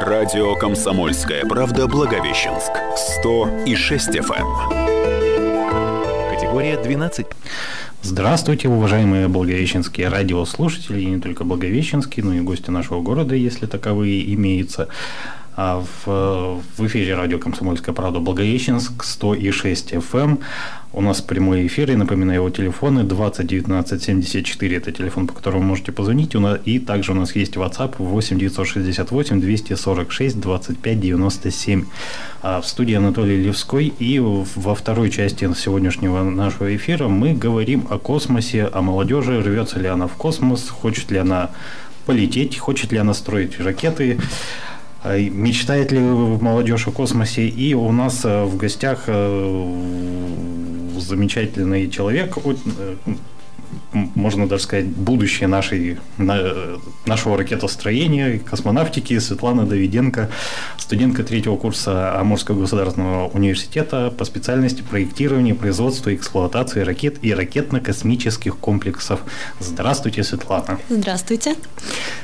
Радио «Комсомольская правда» Благовещенск. 100,6 FM. Эм. Категория 12. Здравствуйте, уважаемые благовещенские радиослушатели, и не только благовещенские, но и гости нашего города, если таковые имеются. А в, в эфире радио «Комсомольская правда» Благовещенск, 106 FM. Эм. У нас прямой эфир, и напоминаю, его телефоны 20 19 74, это телефон, по которому вы можете позвонить, и также у нас есть WhatsApp 8 968 246 25 97. А в студии Анатолий Левской, и во второй части сегодняшнего нашего эфира мы говорим о космосе, о молодежи, рвется ли она в космос, хочет ли она полететь, хочет ли она строить ракеты, мечтает ли молодежь о космосе? И у нас э, в гостях э, замечательный человек, можно даже сказать, будущее нашей, нашего ракетостроения, космонавтики Светлана Давиденко, студентка третьего курса Амурского государственного университета по специальности проектирования, производства и эксплуатации ракет и ракетно-космических комплексов. Здравствуйте, Светлана. Здравствуйте.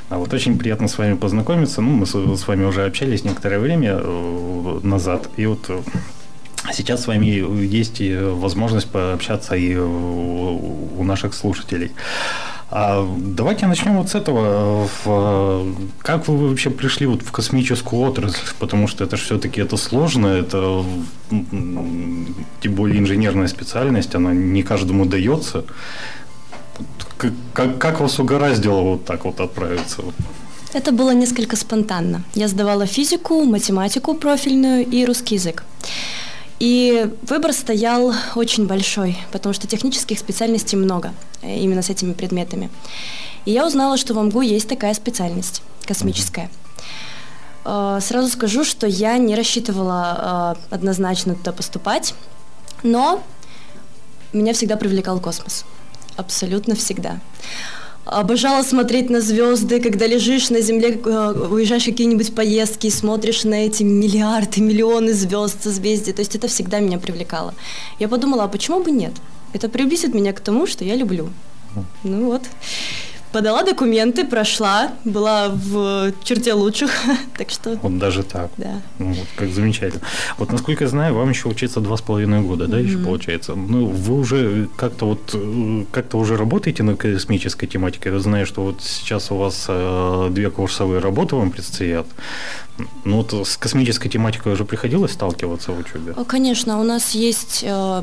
А вот очень приятно с вами познакомиться. Ну, мы с вами уже общались некоторое время э, назад. И вот э, Сейчас с вами есть возможность пообщаться и у наших слушателей. А давайте начнем вот с этого. Как вы вообще пришли вот в космическую отрасль? Потому что это все-таки это сложно, это тем более инженерная специальность, она не каждому дается. Как, как, вас угораздило вот так вот отправиться? Это было несколько спонтанно. Я сдавала физику, математику профильную и русский язык. И выбор стоял очень большой, потому что технических специальностей много э, именно с этими предметами. И я узнала, что в МГУ есть такая специальность космическая. Э, сразу скажу, что я не рассчитывала э, однозначно туда поступать, но меня всегда привлекал космос. Абсолютно всегда. Обожала смотреть на звезды, когда лежишь на земле, э, уезжаешь в какие-нибудь поездки, смотришь на эти миллиарды, миллионы звезд, созвездий. То есть это всегда меня привлекало. Я подумала, а почему бы нет? Это приблизит меня к тому, что я люблю. Ну вот подала документы, прошла, была в черте лучших, так что... Вот даже так. Да. Ну, вот, как замечательно. Вот, насколько я знаю, вам еще учиться два с половиной года, да, mm-hmm. еще получается? Ну, вы уже как-то вот, э, как-то уже работаете над космической тематикой? Я знаю, что вот сейчас у вас э, две курсовые работы вам предстоят. Ну, вот с космической тематикой уже приходилось сталкиваться в учебе? Конечно, у нас есть э,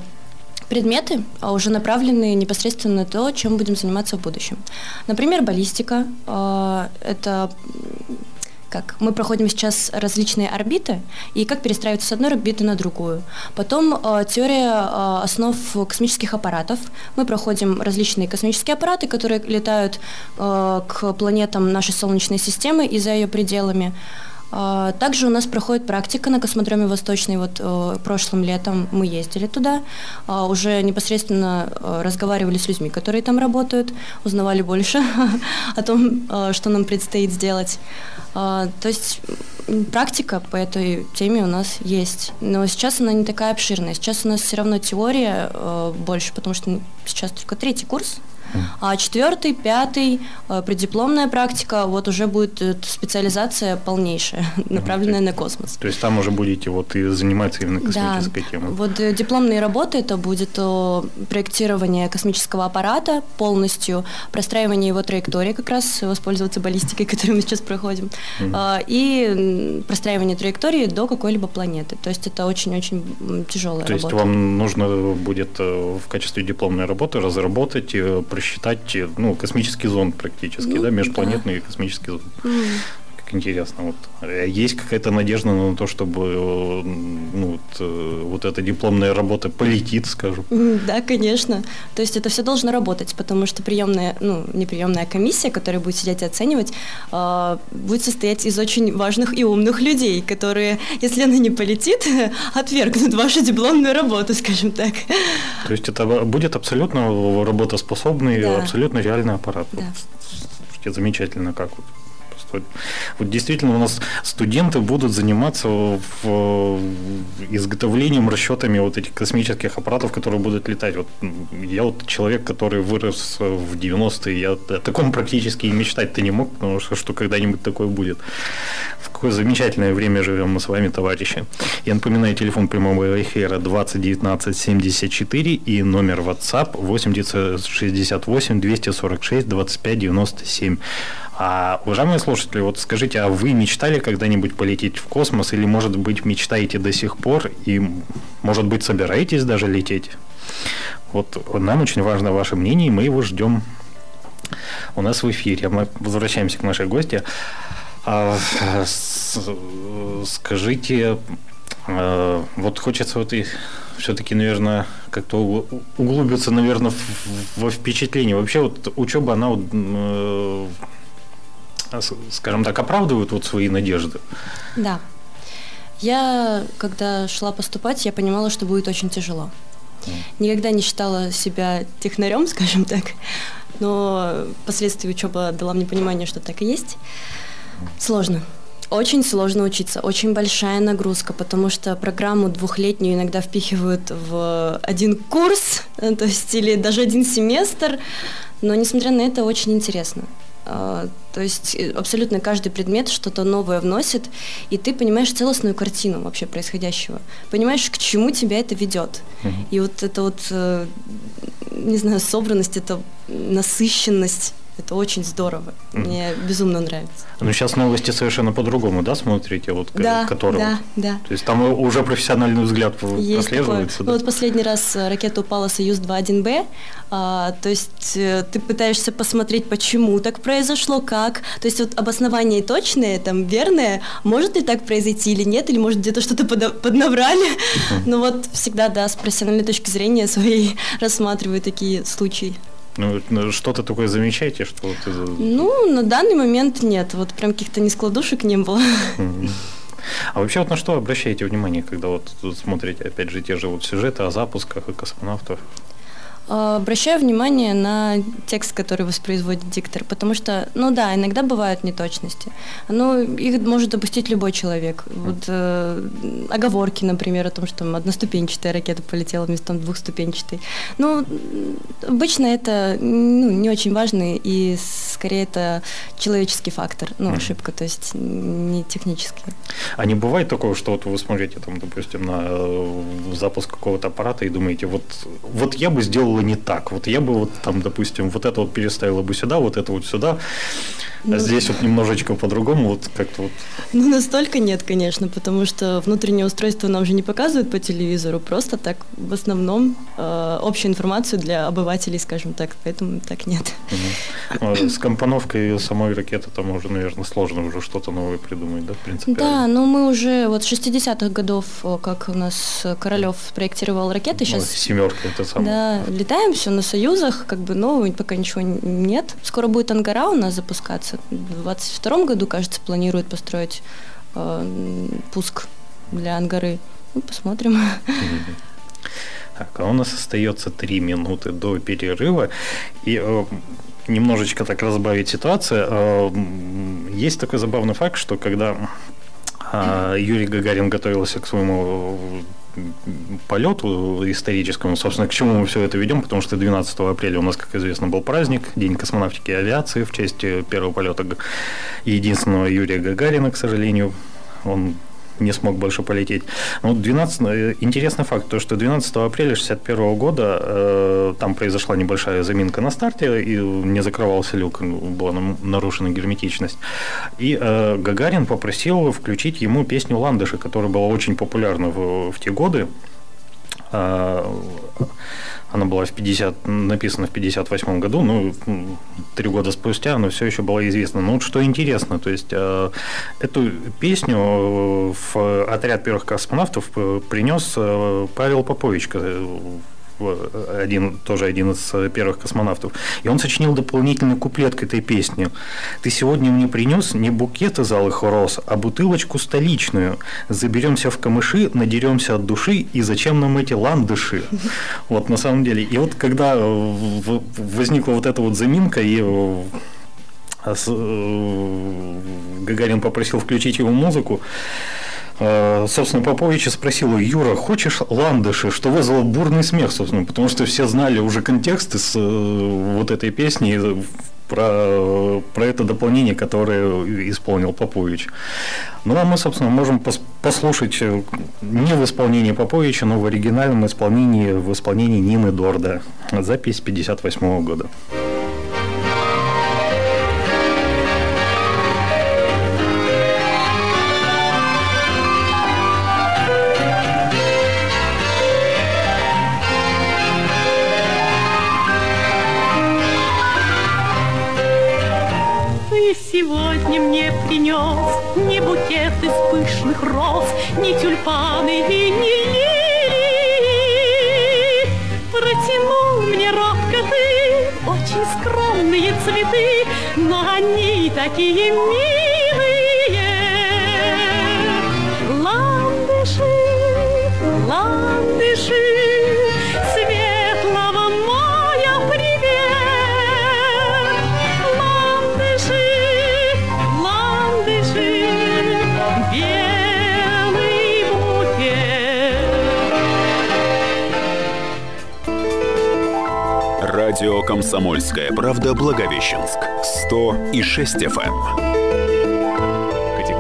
предметы, а уже направленные непосредственно на то, чем будем заниматься в будущем. Например, баллистика. А, это как мы проходим сейчас различные орбиты и как перестраиваться с одной орбиты на другую. Потом э, теория э, основ космических аппаратов. Мы проходим различные космические аппараты, которые летают э, к планетам нашей Солнечной системы и за ее пределами. А, также у нас проходит практика на космодроме Восточный. Вот э, прошлым летом мы ездили туда, а, уже непосредственно э, разговаривали с людьми, которые там работают, узнавали больше о том, э, что нам предстоит сделать. А, то есть практика по этой теме у нас есть, но сейчас она не такая обширная. Сейчас у нас все равно теория больше, потому что сейчас только третий курс а четвертый, пятый, э, преддипломная практика, вот уже будет э, специализация полнейшая, направленная на космос. То есть там уже будете вот и заниматься именно космической да. темой. Вот э, дипломные работы это будет проектирование космического аппарата полностью, простраивание его траектории, как раз воспользоваться баллистикой, которую мы сейчас проходим, угу. и простраивание траектории до какой-либо планеты. То есть это очень-очень тяжелая То работа. То есть вам нужно будет в качестве дипломной работы разработать, просчитать ну, космический зонд практически, ну, да, межпланетный да. космический зонд. Mm. Интересно. Вот. Э, есть какая-то надежда на то, чтобы э, ну, вот, э, вот эта дипломная работа полетит, скажем? Да, конечно. То есть это все должно работать, потому что приемная, ну, не приемная комиссия, которая будет сидеть и оценивать, будет состоять из очень важных и умных людей, которые, если она не полетит, отвергнут вашу дипломную работу, скажем так. То есть это будет абсолютно работоспособный, да. абсолютно реальный аппарат. Да. Замечательно, как вот Вот, вот действительно у нас студенты будут заниматься в, изготовлением, расчетами вот этих космических аппаратов, которые будут летать. Вот я вот человек, который вырос в 90-е, я о таком практически и мечтать-то не мог, потому что, что когда-нибудь такое будет. В какое замечательное время живем мы с вами, товарищи. Я напоминаю, телефон прямого эфира 2019 74 и номер WhatsApp 8068 246 25 97. А, уважаемые слушатели, вот скажите, а вы мечтали когда-нибудь полететь в космос или, может быть, мечтаете до сих пор и, может быть, собираетесь даже лететь? Вот нам очень важно ваше мнение, и мы его ждем у нас в эфире. Мы возвращаемся к нашей гости. А, скажите, а, вот хочется вот и все-таки, наверное, как-то углубиться, наверное, во впечатление. Вообще вот учеба, она, вот, э, скажем так, оправдывает вот свои надежды? Да. Я, когда шла поступать, я понимала, что будет очень тяжело. Никогда не считала себя технарем, скажем так, но впоследствии учеба дала мне понимание, что так и есть. Сложно. Очень сложно учиться, очень большая нагрузка, потому что программу двухлетнюю иногда впихивают в один курс, то есть или даже один семестр, но несмотря на это очень интересно. А, то есть э, абсолютно каждый предмет что-то новое вносит, и ты понимаешь целостную картину вообще происходящего. Понимаешь, к чему тебя это ведет. Угу. И вот это вот, э, не знаю, собранность, это насыщенность это очень здорово. Мне mm. безумно нравится. Ну, сейчас новости совершенно по-другому, да, смотрите? Вот, да, которые... да, да. То есть там уже профессиональный взгляд Есть прослеживается. Такое. Да? Ну, вот последний раз э, ракета упала Союз-2-1Б, а, то есть э, ты пытаешься посмотреть, почему так произошло, как. То есть вот обоснование точное, там, верное, может ли так произойти или нет, или может где-то что-то под, поднаврали. Mm. Ну вот всегда, да, с профессиональной точки зрения своей рассматриваю такие случаи. Ну, ну, что-то такое замечаете, что вот Ну, на данный момент нет. Вот прям каких-то нескладушек не было. А вообще вот на что обращаете внимание, когда вот смотрите, опять же, те же вот сюжеты о запусках и космонавтов? А, обращаю внимание на текст, который воспроизводит диктор, потому что, ну да, иногда бывают неточности. Но их может допустить любой человек. Вот э, оговорки, например, о том, что там одноступенчатая ракета полетела вместо двухступенчатой. Ну, обычно это ну, не очень важно, и скорее это человеческий фактор, ну, ошибка, то есть не технический. А не бывает такого, что вот вы смотрите, там, допустим, на э, запуск какого-то аппарата и думаете, вот, вот я бы сделал было не так. Вот я бы вот там, допустим, вот это вот переставила бы сюда, вот это вот сюда. Ну, а здесь вот немножечко по-другому, вот как-то вот. Ну, настолько нет, конечно, потому что внутреннее устройство нам же не показывают по телевизору, просто так в основном э, общую информацию для обывателей, скажем так, поэтому так нет. Угу. С компоновкой самой ракеты там уже, наверное, сложно уже что-то новое придумать, да, в принципе? Да, но мы уже вот с 60-х годов, как у нас Королев проектировал ракеты, сейчас... Ну, семерка это самое. Да, летаем все на союзах, как бы, но пока ничего нет. Скоро будет Ангара у нас запускаться. В 2022 году, кажется, планируют построить э, пуск для Ангары. Ну, посмотрим. Так, а у нас остается три минуты до перерыва. И э, немножечко так разбавить ситуацию. Э, есть такой забавный факт, что когда э, Юрий Гагарин готовился к своему полету историческому, собственно, к чему мы все это ведем, потому что 12 апреля у нас, как известно, был праздник, День космонавтики и авиации в честь первого полета единственного Юрия Гагарина, к сожалению. Он не смог больше полететь. Ну, 12, э, интересный факт, то, что 12 апреля 1961 года э, там произошла небольшая заминка на старте, и не закрывался люк, была нарушена герметичность. И э, Гагарин попросил включить ему песню «Ландыши», которая была очень популярна в, в те годы. Она была в 50, написана в 58 году, ну, три года спустя она все еще была известна. Но вот что интересно, то есть э, эту песню э, в отряд первых космонавтов э, принес э, Павел Попович, один, тоже один из э, первых космонавтов. И он сочинил дополнительный куплет к этой песне. «Ты сегодня мне принес не букет из алых роз, а бутылочку столичную. Заберемся в камыши, надеремся от души, и зачем нам эти ландыши?» Вот на самом деле. И вот когда э, возникла вот эта вот заминка, и э, Гагарин попросил включить его музыку. Собственно, Попович спросил, Юра, хочешь ландыши, что вызвало бурный смех, собственно, потому что все знали уже контексты с вот этой песни, про, про это дополнение, которое исполнил Попович. Ну, а мы, собственно, можем послушать э, не в исполнении Поповича, но в оригинальном исполнении, в исполнении Нины Дорда. Запись 58 года. Букет из пышных роз, ни тюльпаны и ни лилии. Протянул мне робко ты очень скромные цветы, Но они такие милые. «Комсомольская правда» Благовещенск. 100 и 6 FM.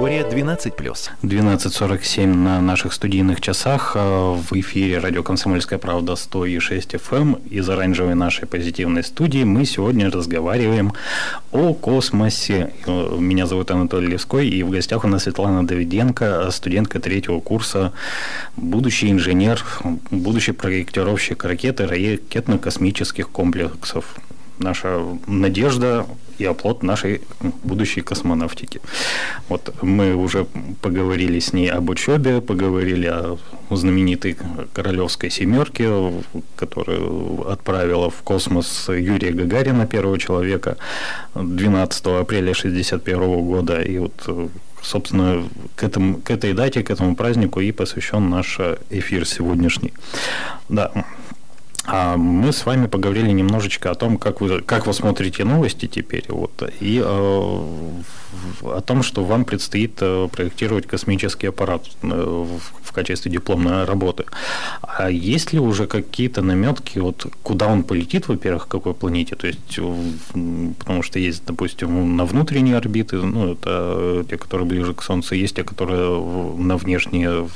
Категория 12+. 12.47 на наших студийных часах. Э, в эфире радио «Комсомольская правда» 106 FM. Эм. Из оранжевой нашей позитивной студии мы сегодня разговариваем о космосе. Э, меня зовут Анатолий Левской, и в гостях у нас Светлана Давиденко, студентка третьего курса, будущий инженер, будущий проектировщик ракеты ракетно-космических комплексов наша надежда и оплот нашей будущей космонавтики. Вот мы уже поговорили с ней об учебе, поговорили о знаменитой королевской семерке, которую отправила в космос Юрия Гагарина, первого человека, 12 апреля 1961 года. И вот собственно, к, этому, к этой дате, к этому празднику и посвящен наш эфир сегодняшний. Да, а мы с вами поговорили немножечко о том, как вы, как вы смотрите новости теперь, вот, и э, о том, что вам предстоит э, проектировать космический аппарат э, в, качестве дипломной работы. А есть ли уже какие-то наметки, вот, куда он полетит, во-первых, какой планете? То есть, потому что есть, допустим, на внутренние орбиты, ну, это те, которые ближе к Солнцу, есть те, которые на внешние,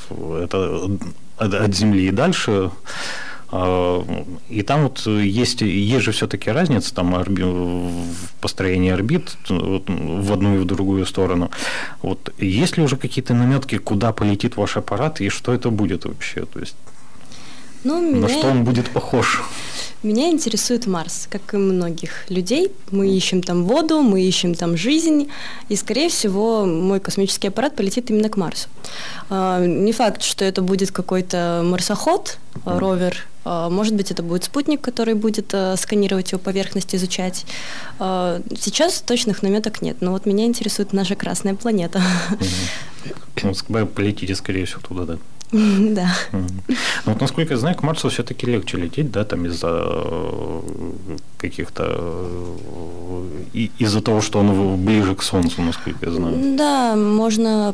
это от Земли и дальше и там вот есть, есть же все-таки разница там орби, в построении орбит в одну и в другую сторону. Вот есть ли уже какие-то наметки, куда полетит ваш аппарат и что это будет вообще? То есть ну, меня... на что он будет похож? Меня интересует Марс, как и многих людей. Мы ищем там воду, мы ищем там жизнь, и, скорее всего, мой космический аппарат полетит именно к Марсу. А, не факт, что это будет какой-то марсоход, ровер, а, может быть, это будет спутник, который будет а, сканировать его поверхность, изучать. Сейчас точных наметок нет, но вот меня интересует наша Красная планета. Ну, полетите, скорее всего, туда, да? Да. Ну, вот насколько я знаю, к Марсу все-таки легче лететь, да, там из-за э, каких-то э, из-за того, что он ближе к Солнцу, насколько я знаю. Да, можно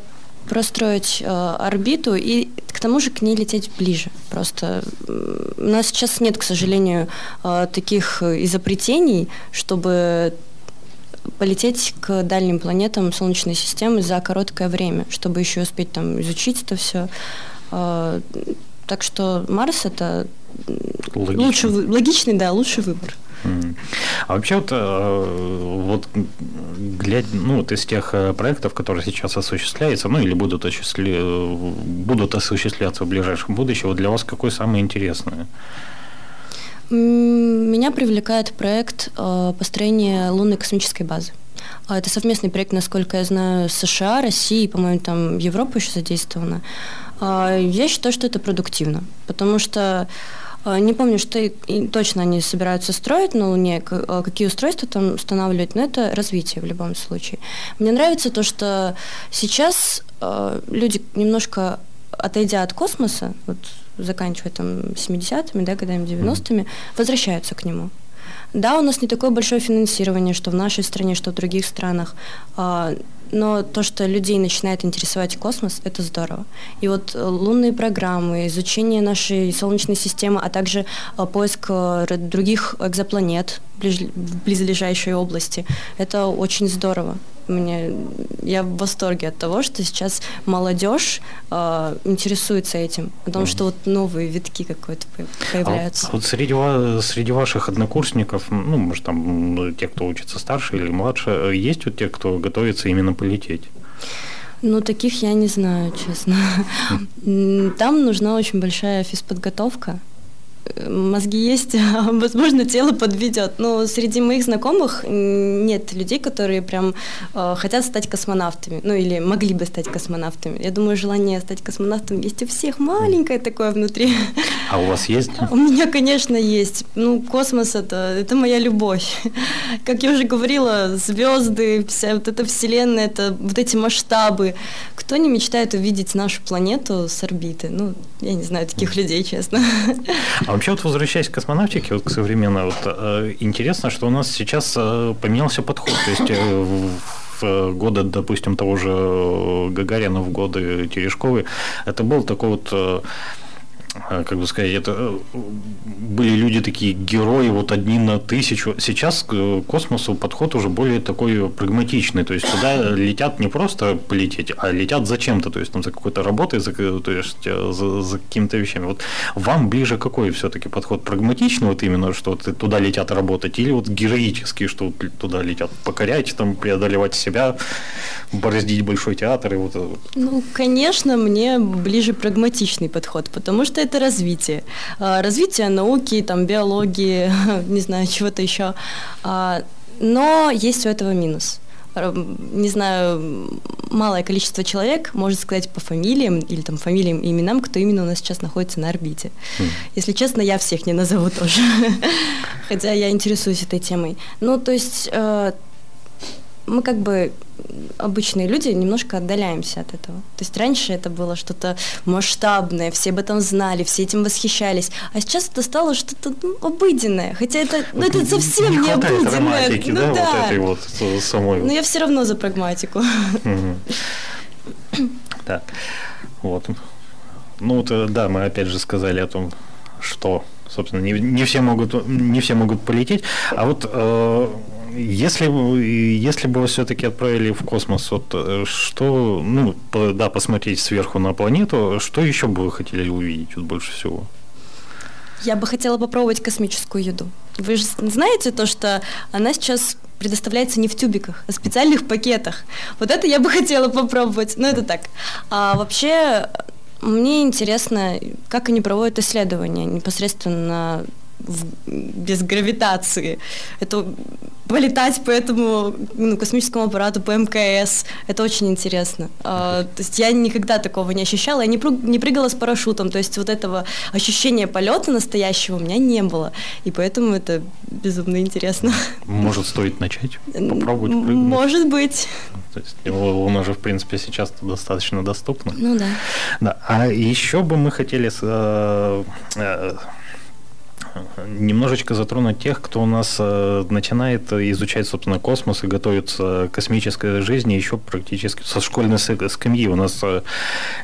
простроить э, орбиту и к тому же к ней лететь ближе. Просто у нас сейчас нет, к сожалению, э, таких изобретений, чтобы полететь к дальним планетам Солнечной системы за короткое время, чтобы еще успеть там изучить это все. А, так что Марс это логичный. лучший, логичный, да, лучший выбор. А вообще вот, э, вот глядя, ну, вот из тех э, проектов, которые сейчас осуществляются, ну или будут, осуществля... будут осуществляться в ближайшем будущем, вот для вас какой самый интересный? Меня привлекает проект э, построения лунной космической базы. А, это совместный проект, насколько я знаю, США, России, по-моему, там Европа еще задействована. А, я считаю, что это продуктивно, потому что не помню, что и, точно они собираются строить на Луне, какие устройства там устанавливать, но это развитие в любом случае. Мне нравится то, что сейчас люди немножко отойдя от космоса, вот заканчивая там 70-ми, да, годами 90-ми, возвращаются к нему. Да, у нас не такое большое финансирование, что в нашей стране, что в других странах. Но то, что людей начинает интересовать космос, это здорово. И вот э, лунные программы, изучение нашей Солнечной системы, а также э, поиск э, других экзопланет в близлежащей области, это очень здорово. Мне, я в восторге от того, что сейчас молодежь э, интересуется этим, потому что вот новые витки какой-то появляются. А вот, вот среди, среди ваших однокурсников, ну, может, там те, кто учится старше или младше, есть вот те, кто готовится именно полететь? Ну, таких я не знаю, честно. Там нужна очень большая физподготовка мозги есть, а, возможно, тело подведет. Но среди моих знакомых нет людей, которые прям э, хотят стать космонавтами, ну или могли бы стать космонавтами. Я думаю, желание стать космонавтом есть у всех, маленькое такое внутри. А у вас есть? У меня, конечно, есть. Ну, космос это, это моя любовь. Как я уже говорила, звезды, вся вот эта вселенная, это вот эти масштабы. Кто не мечтает увидеть нашу планету с орбиты? Ну, я не знаю таких людей, честно. А вообще вот возвращаясь к космонавтике, вот к современной, вот, э, интересно, что у нас сейчас э, поменялся подход. То есть э, в годы, допустим, того же Гагарина, в годы Терешковой, это был такой вот как бы сказать, это э, были люди такие герои, вот одни на тысячу. Сейчас к космосу подход уже более такой прагматичный, то есть туда летят не просто полететь, а летят зачем-то, то есть там за какой-то работой, за, то есть э, за, за какими-то вещами. Вот вам ближе какой все-таки подход? Прагматичный вот именно, что вот туда летят работать, или вот героический, что туда летят покорять, там преодолевать себя, бороздить большой театр и вот вот? Ну, конечно, мне ближе прагматичный подход, потому что это развитие. А, развитие науки, там, биологии, не знаю, чего-то еще. А, но есть у этого минус не знаю, малое количество человек может сказать по фамилиям или там фамилиям и именам, кто именно у нас сейчас находится на орбите. Mm. Если честно, я всех не назову тоже, хотя я интересуюсь этой темой. Ну, то есть э, мы как бы обычные люди немножко отдаляемся от этого. То есть раньше это было что-то масштабное, все об этом знали, все этим восхищались, а сейчас это стало что-то ну, обыденное, хотя это, ну, это совсем не, не обыденное. Ну, да, да, вот этой вот самой. Но я все равно за прагматику. Так, вот. Ну вот, э, да, мы опять же сказали о том, что, собственно, не, не все могут, не все могут полететь, а вот э, если, если бы вы все-таки отправили в космос, вот э, что, ну, да, посмотреть сверху на планету, что еще бы вы хотели увидеть вот больше всего? Я бы хотела попробовать космическую еду. Вы же знаете то, что она сейчас предоставляется не в тюбиках, а в специальных пакетах. Вот это я бы хотела попробовать. Ну, это так. А вообще, мне интересно, как они проводят исследования непосредственно в, без гравитации. Это полетать по этому ну, космическому аппарату, по МКС. Это очень интересно. А, то есть я никогда такого не ощущала. Я не, прыг, не прыгала с парашютом. То есть вот этого ощущения полета настоящего у меня не было. И поэтому это безумно интересно. Может, стоит начать? Попробовать прыгнуть? Может быть. То есть у нас же, в принципе, сейчас достаточно доступно. Ну да. Да. А еще бы мы хотели э, э, немножечко затронуть тех, кто у нас э, начинает изучать, собственно, космос и готовится к космической жизни еще практически со школьной скамьи. У нас э,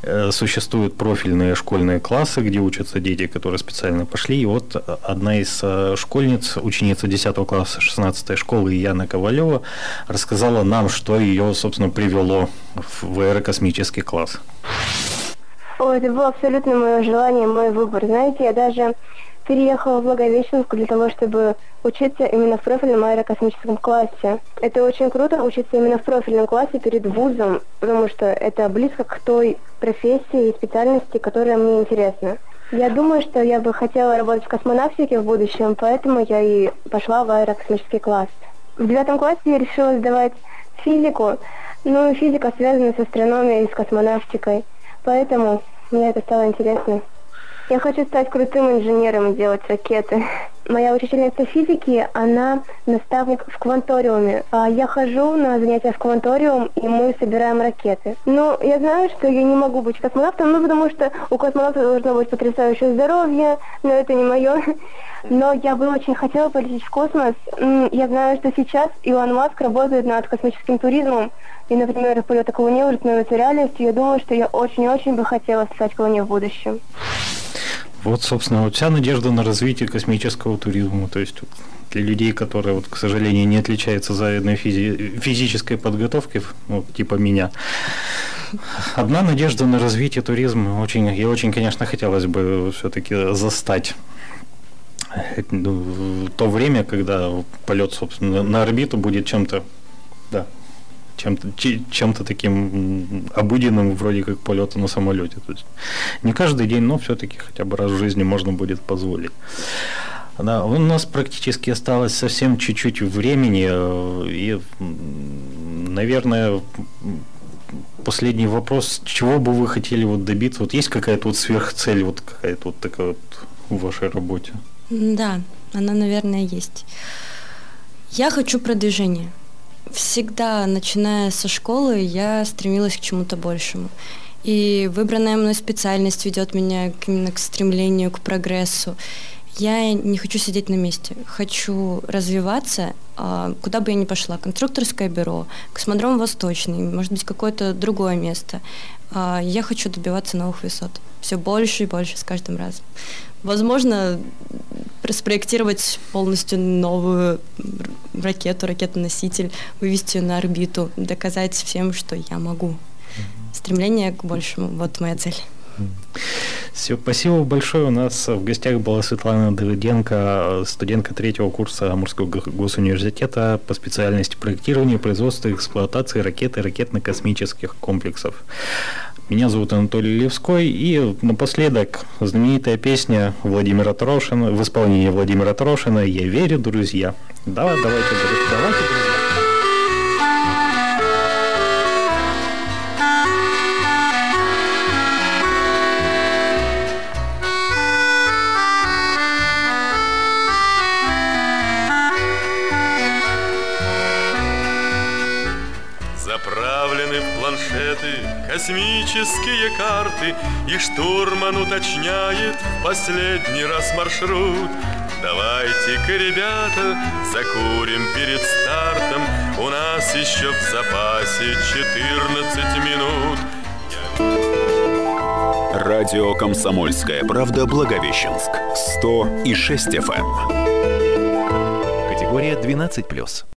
э, существуют профильные школьные классы, где учатся дети, которые специально пошли. И вот одна из школьниц, ученица 10 класса 16 школы Яна Ковалева, рассказала нам, что ее, собственно, привело в аэрокосмический класс. О, это было абсолютно мое желание, мой выбор. Знаете, я даже переехала в Благовещенск для того, чтобы учиться именно в профильном аэрокосмическом классе. Это очень круто учиться именно в профильном классе перед вузом, потому что это близко к той профессии и специальности, которая мне интересна. Я думаю, что я бы хотела работать в космонавтике в будущем, поэтому я и пошла в аэрокосмический класс. В девятом классе я решила сдавать физику, но физика связана с астрономией и с космонавтикой, поэтому мне это стало интересно. Я хочу стать крутым инженером и делать ракеты. Моя учительница физики, она наставник в кванториуме. А я хожу на занятия в кванториум, и мы собираем ракеты. Но я знаю, что я не могу быть космонавтом, ну, потому что у космонавта должно быть потрясающее здоровье, но это не мое. Но я бы очень хотела полететь в космос. Я знаю, что сейчас Илон Маск работает над космическим туризмом, и, например, полеты к Луне уже становятся реальностью. Я думаю, что я очень-очень бы хотела стать к Луне в будущем. Вот, собственно, вот вся надежда на развитие космического туризма. То есть для людей, которые, вот, к сожалению, не отличаются завидной физи- физической подготовкой, вот, типа меня. Одна надежда на развитие туризма. Очень, и очень, конечно, хотелось бы все-таки застать ну, то время, когда полет, собственно, на орбиту будет чем-то, да, чем-то, чем-то таким обыденным, вроде как полета на самолете. То есть не каждый день, но все-таки хотя бы раз в жизни можно будет позволить. Да, у нас практически осталось совсем чуть-чуть времени, э, и, наверное, последний вопрос, чего бы вы хотели вот добиться? Вот есть какая-то вот сверхцель, вот какая-то вот такая вот в вашей работе? Да, она, наверное, есть. Я хочу продвижения. Всегда, начиная со школы, я стремилась к чему-то большему. И выбранная мной специальность ведет меня именно к стремлению, к прогрессу. Я не хочу сидеть на месте, хочу развиваться, а, куда бы я ни пошла, конструкторское бюро, космодром Восточный, может быть, какое-то другое место. А, я хочу добиваться новых высот, все больше и больше с каждым разом. Возможно, спроектировать полностью новую ракету, ракетоноситель, вывести ее на орбиту, доказать всем, что я могу. Стремление к большему. Вот моя цель. Все, спасибо большое. У нас в гостях была Светлана Давыденко, студентка третьего курса Амурского госуниверситета по специальности проектирования, производства и эксплуатации ракет и ракетно-космических комплексов. Меня зовут Анатолий Левской, и напоследок знаменитая песня Владимира Трошина, в исполнении Владимира Трошина «Я верю, друзья». Да, давайте, давайте. Карты И штурман уточняет в последний раз маршрут Давайте-ка, ребята, закурим перед стартом У нас еще в запасе 14 минут Радио «Комсомольская правда» Благовещенск. 100 и 6 FM. Категория 12+.